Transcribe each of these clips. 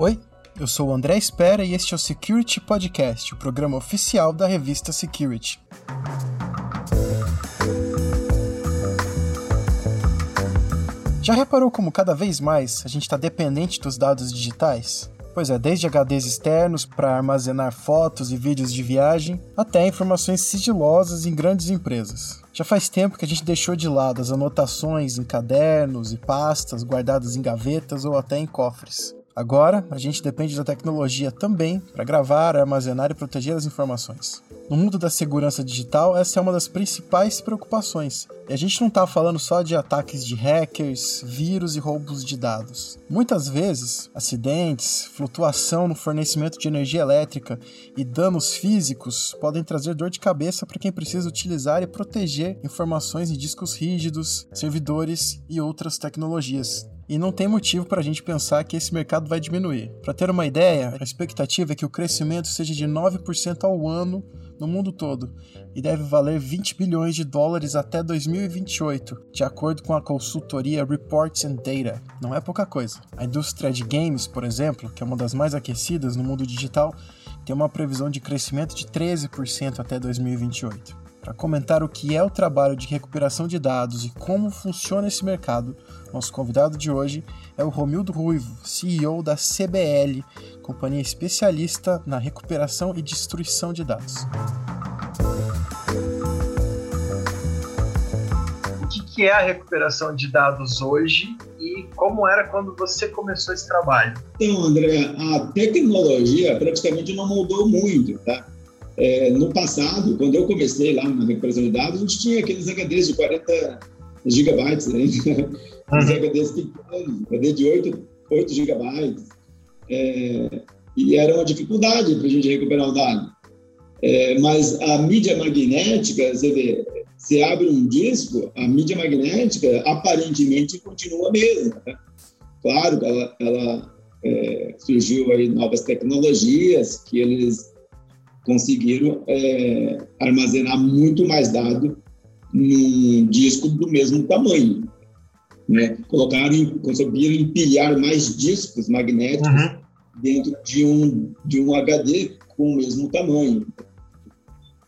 Oi, eu sou o André Espera e este é o Security Podcast, o programa oficial da revista Security. Já reparou como cada vez mais a gente está dependente dos dados digitais? Pois é, desde HDs externos para armazenar fotos e vídeos de viagem, até informações sigilosas em grandes empresas. Já faz tempo que a gente deixou de lado as anotações em cadernos e pastas guardadas em gavetas ou até em cofres. Agora, a gente depende da tecnologia também para gravar, armazenar e proteger as informações. No mundo da segurança digital, essa é uma das principais preocupações. E a gente não está falando só de ataques de hackers, vírus e roubos de dados. Muitas vezes, acidentes, flutuação no fornecimento de energia elétrica e danos físicos podem trazer dor de cabeça para quem precisa utilizar e proteger informações em discos rígidos, servidores e outras tecnologias e não tem motivo para a gente pensar que esse mercado vai diminuir. Para ter uma ideia, a expectativa é que o crescimento seja de 9% ao ano no mundo todo e deve valer 20 bilhões de dólares até 2028, de acordo com a consultoria Reports and Data. Não é pouca coisa. A indústria de games, por exemplo, que é uma das mais aquecidas no mundo digital, tem uma previsão de crescimento de 13% até 2028. Para comentar o que é o trabalho de recuperação de dados e como funciona esse mercado, nosso convidado de hoje é o Romildo Ruivo, CEO da CBL, companhia especialista na recuperação e destruição de dados. O que é a recuperação de dados hoje e como era quando você começou esse trabalho? Então, André, a tecnologia praticamente não mudou muito, tá? É, no passado, quando eu comecei lá na recuperação de dados, a gente tinha aqueles HDs de 40 gigabytes, né? Uhum. Os HDs pequenos, HD de 8, 8 gigabytes. É, e era uma dificuldade para a gente recuperar o dado. É, mas a mídia magnética, você vê, você abre um disco, a mídia magnética aparentemente continua a mesma. Né? Claro que ela, ela é, surgiu aí novas tecnologias que eles conseguiram é, armazenar muito mais dado num disco do mesmo tamanho. Né? Colocaram, conseguiram empilhar mais discos magnéticos uhum. dentro de um, de um HD com o mesmo tamanho.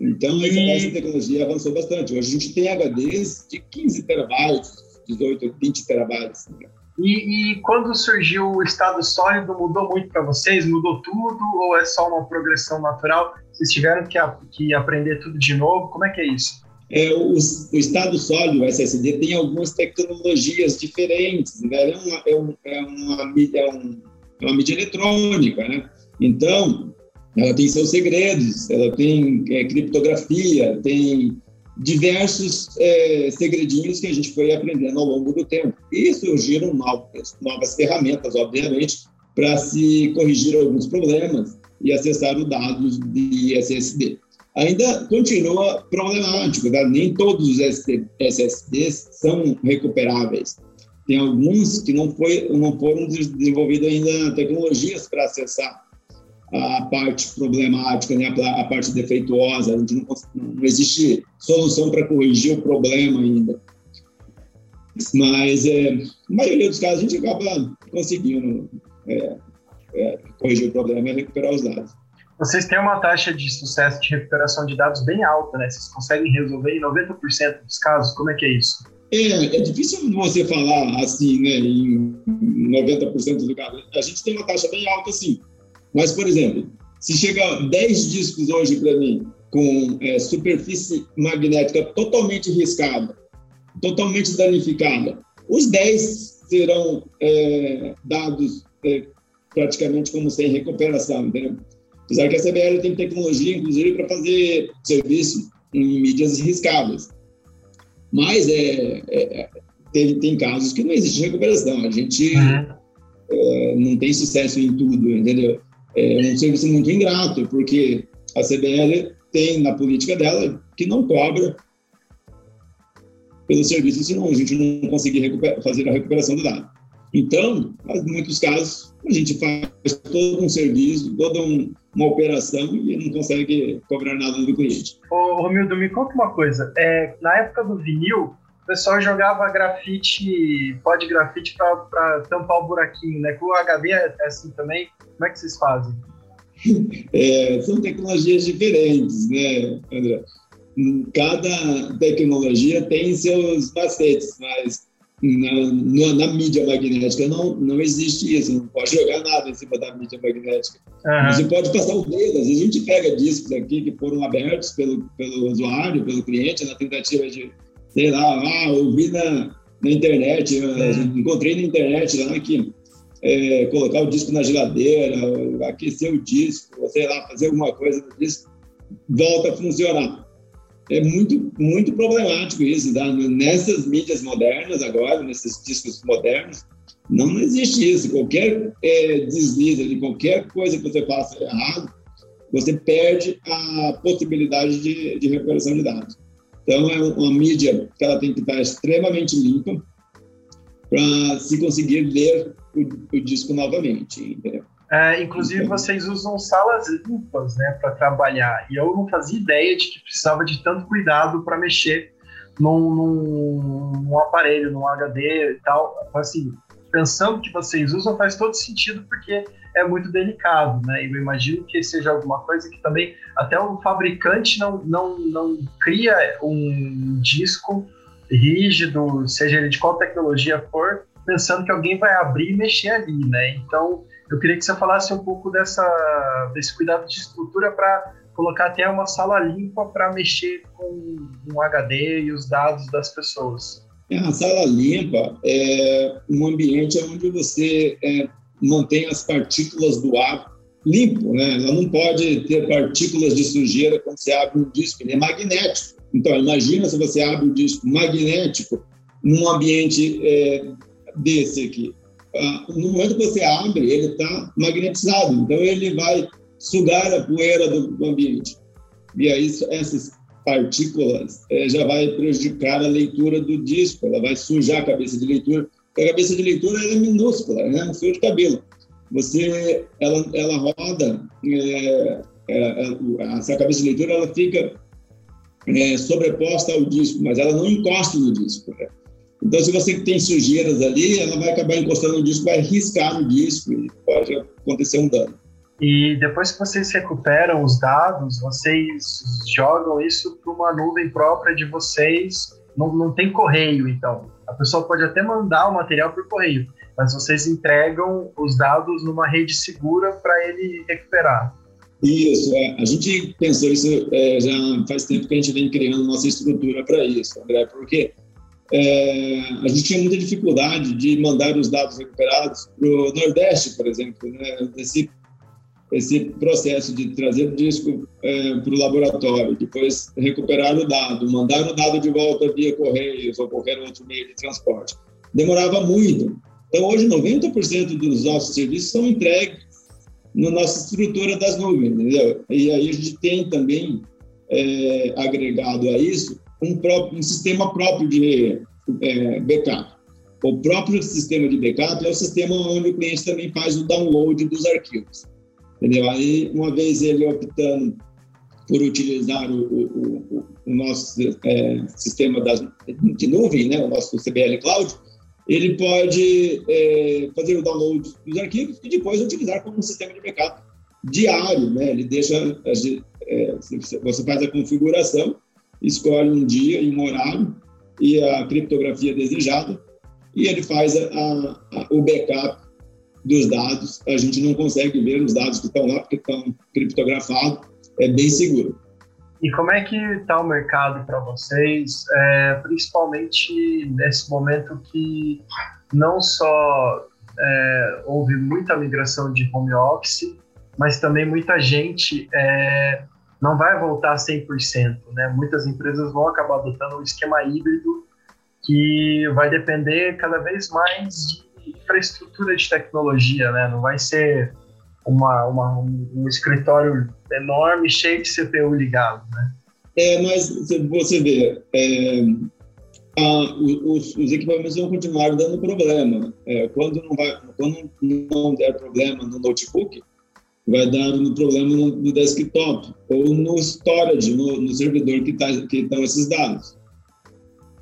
Então, essa, tecnologia avançou bastante. Hoje a gente tem HDs de 15 terabytes, 18, 20 terabytes. Né? E, e, quando surgiu o estado sólido, mudou muito para vocês? Mudou tudo ou é só uma progressão natural? Vocês tiveram que, que aprender tudo de novo? Como é que é isso? É, o, o, estado sólido, o SSD, tem algumas tecnologias diferentes. Né? É, uma, é, um, é, uma, é, um, é uma mídia eletrônica, né? Então, ela tem seus segredos, ela tem é, criptografia, tem diversos é, segredinhos que a gente foi aprendendo ao longo do tempo. E surgiram novas, novas ferramentas, obviamente, para se corrigir alguns problemas e acessar os dados de SSD. Ainda continua problemático, né? nem todos os SSDs são recuperáveis. Tem alguns que não, foi, não foram desenvolvidas ainda tecnologias para acessar a parte problemática, né, a, parte defeituosa, a gente não, não existe solução para corrigir o problema ainda. Mas, é, na maioria dos casos, a gente acaba conseguindo é, é, corrigir o problema e recuperar os dados. Vocês têm uma taxa de sucesso de recuperação de dados bem alta, né? Vocês conseguem resolver em 90% dos casos? Como é que é isso? É, é difícil você falar assim, né, em 90% dos casos. A gente tem uma taxa bem alta, sim. Mas, por exemplo, se chegar 10 discos hoje para mim com é, superfície magnética totalmente riscada, totalmente danificada, os 10 serão é, dados é, praticamente como sem recuperação, entendeu? Apesar que a CBL tem tecnologia, inclusive, para fazer serviço em mídias riscadas. Mas é, é, tem, tem, casos que não existe recuperação. A gente uhum. é, não tem sucesso em tudo, entendeu? é um serviço muito ingrato, porque a CBL tem na política dela que não cobra pelo serviço, senão a gente não conseguir fazer a recuperação do dado. Então, em muitos casos, a gente faz todo um serviço, toda um, uma operação e não consegue cobrar nada do cliente. Ô, Romildo, me conta uma coisa. É, na época do vinil, o pessoal jogava grafite, pó de grafite para tampar o buraquinho, né? Com o HD é assim também. Como é que vocês fazem? É, são tecnologias diferentes, né, André? Cada tecnologia tem seus macetes, mas na, na, na, mídia magnética não, não existe isso, não pode jogar nada em cima da mídia magnética. Uhum. Você pode passar o dedo, às vezes a gente pega discos aqui que foram abertos pelo, pelo usuário, pelo cliente, na tentativa de, sei lá, ah, na, na internet, uhum. encontrei na internet lá que é, colocar o disco na geladeira, aquecer o disco, sei lá, fazer alguma coisa no disco, volta a funcionar é muito, muito problemático isso. Tá? Nessas mídias modernas agora, nesses discos modernos, não existe isso. Qualquer é, deslize de qualquer coisa que você faça errado, você perde a possibilidade de, de recuperação de dados. Então, é uma mídia que ela tem que estar extremamente limpa para se conseguir ler o, o disco novamente, entendeu? É, inclusive, vocês usam salas limpas né, para trabalhar. E eu não fazia ideia de que precisava de tanto cuidado para mexer num, num, num, aparelho, num HD e tal. Assim, pensando que vocês usam, faz todo sentido, porque é muito delicado. Né? Eu imagino que seja alguma coisa que também até o fabricante não, não, não cria um disco rígido, seja ele de qual tecnologia for, pensando que alguém vai abrir e mexer ali, né? Então, eu queria que você falasse um pouco dessa, desse cuidado de estrutura para colocar até uma sala limpa para mexer com um HD e os dados das pessoas. É, a sala limpa é um ambiente onde você é, mantém as partículas do ar limpo, né? Ela não pode ter partículas de sujeira quando você abre um disco, ele é magnético. Então, imagina se você abre um disco magnético num ambiente é, desse aqui. Ah, no momento que você abre, ele está magnetizado, então ele vai sugar a poeira do, ambiente. E aí essas partículas é, já vai prejudicar a leitura do disco, ela vai sujar a cabeça de leitura, porque a cabeça de leitura é minúscula, né? um fio de cabelo. Você, ela, ela roda, é, é, essa cabeça de leitura ela fica sobreposta ao disco, mas ela não encosta no disco. Né? Então, se você tem sujeiras ali, ela vai acabar encostando no disco, vai riscar no disco e pode acontecer um dano. E depois que vocês recuperam os dados, vocês jogam isso para uma nuvem própria de vocês. Não, não tem correio, então. A pessoa pode até mandar o material por correio, mas vocês entregam os dados numa rede segura para ele recuperar. Isso, é. a gente pensou isso é, já faz tempo que a gente vem criando nossa estrutura para isso, André, porque é, a gente tinha muita dificuldade de mandar os dados recuperados para o Nordeste, por exemplo, né? Esse, esse processo de trazer o disco é, para o laboratório, depois recuperar o dado, mandar o dado de volta via correios ou qualquer outro meio de transporte. Demorava muito. Então, hoje, 90% dos nossos serviços são entregues na nossa estrutura das nuvens, entendeu? E aí a gente tem também, é, agregado a isso, um, próprio, um sistema próprio de é, backup. O próprio sistema de backup é o sistema onde o cliente também faz o download dos arquivos. Entendeu? Aí, uma vez ele optando por utilizar o, o, o nosso é, sistema das, de nuvem, né, o nosso CBL Cloud, ele pode é, fazer o download dos arquivos e depois utilizar como um sistema de backup diário. Né? Ele deixa, é, você faz a configuração escolhe um dia e um horário e a criptografia desejada e ele faz a, a, o backup dos dados. A gente não consegue ver os dados que estão lá porque estão criptografados. É bem seguro. E como é que está o mercado para vocês, é, principalmente nesse momento que não só é, houve muita migração de home office, mas também muita gente é, não vai voltar 100%, né? Muitas empresas vão acabar adotando um esquema híbrido que vai depender cada vez mais de infraestrutura de tecnologia, né? Não vai ser uma, uma um escritório enorme cheio de CPU ligado, né? É, mas você vê, é, a, os, os, equipamentos vão continuar dando problema. É, quando, não vai, quando não der problema no notebook, vai dar um problema no, no desktop ou no storage, no, no servidor que tá, que estão esses dados.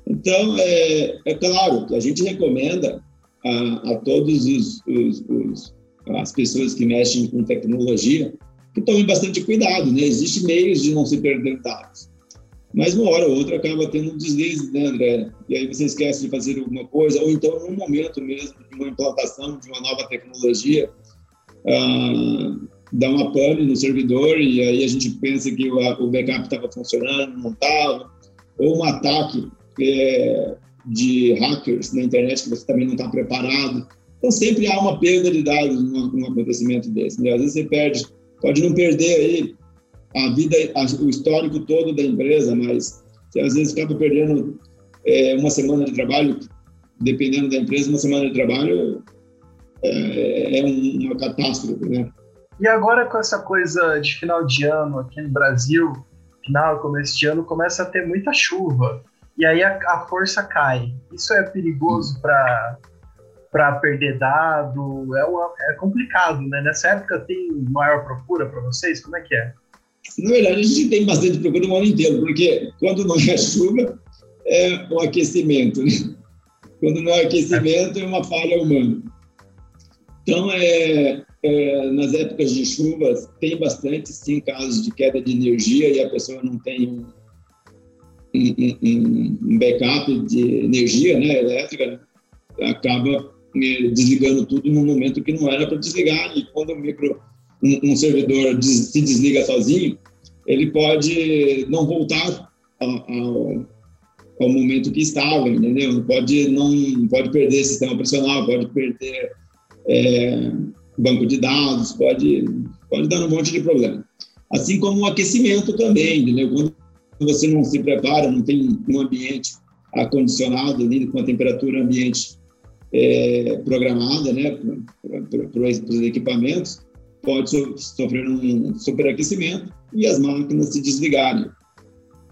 Então, é, é claro que a gente recomenda a, a todos os, os, os, as pessoas que mexem com tecnologia que tomem bastante cuidado, né? Existem meios de não se perder dados. Mas uma hora ou outra acaba tendo um deslize, né, André? E aí você esquece de fazer alguma coisa, ou então num momento mesmo de uma implantação de uma nova tecnologia, ah, dá uma pane no servidor e aí a gente pensa que o, o backup estava funcionando, não estava, ou um ataque é, de hackers na internet que você também não está preparado. Então sempre há uma perda de dados num, num acontecimento desse. Né? Às vezes você perde, pode não perder aí a vida, a, o histórico todo da empresa, mas você às vezes acaba perdendo é, uma semana de trabalho, dependendo da empresa, uma semana de trabalho é, é uma catástrofe, né? E agora com essa coisa de final de ano aqui no Brasil, final, começo de ano, começa a ter muita chuva. E aí a, a força cai. Isso é perigoso para para perder dado, é, uma, é complicado, né? Nessa época tem maior procura para vocês? Como é que é? Na verdade, a gente tem bastante procura o ano inteiro, porque quando não é chuva, é o aquecimento. Né? Quando não é aquecimento, é uma falha humana. Então, é, é, nas épocas de chuvas, tem bastante, sim, casos de queda de energia e a pessoa não tem um, um, um backup de energia né, elétrica, acaba é, desligando tudo no momento que não era para desligar. E quando o micro, um, um servidor des, se desliga sozinho, ele pode não voltar ao, ao momento que estava, entendeu? Pode não pode perder sistema operacional, pode perder é, banco de dados, pode, pode dar um monte de problema. Assim como o aquecimento também, entendeu? Quando você não se prepara, não tem um ambiente acondicionado ali com a temperatura ambiente é, programada, né, para os equipamentos, pode so, sofrer um superaquecimento e as máquinas se desligarem.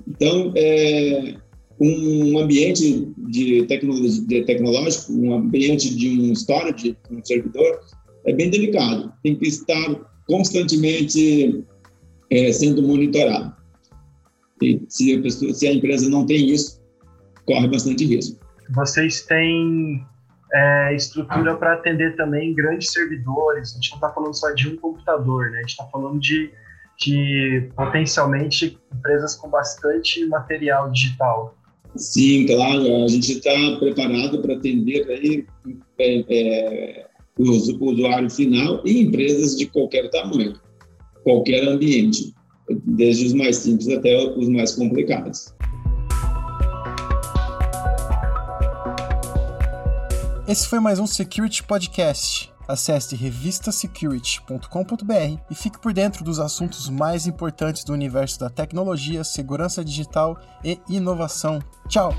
Então, é, um ambiente de, tecnologia, tecnológico, um ambiente de um storage, um servidor, é bem delicado. Tem que estar constantemente é, sendo monitorado. E se a, pessoa, se a empresa não tem isso, corre bastante risco. Vocês têm é, estrutura para atender também grandes servidores. A gente não está falando só de um computador, né? A gente está falando de, de potencialmente empresas com bastante material digital. Sim, claro. A gente está preparado para atender aí é, é, o usuário final e empresas de qualquer tamanho, qualquer ambiente, desde os mais simples até os mais complicados. Esse foi mais um Security Podcast. Acesse revistasecurity.com.br e fique por dentro dos assuntos mais importantes do universo da tecnologia, segurança digital e inovação. Tchau!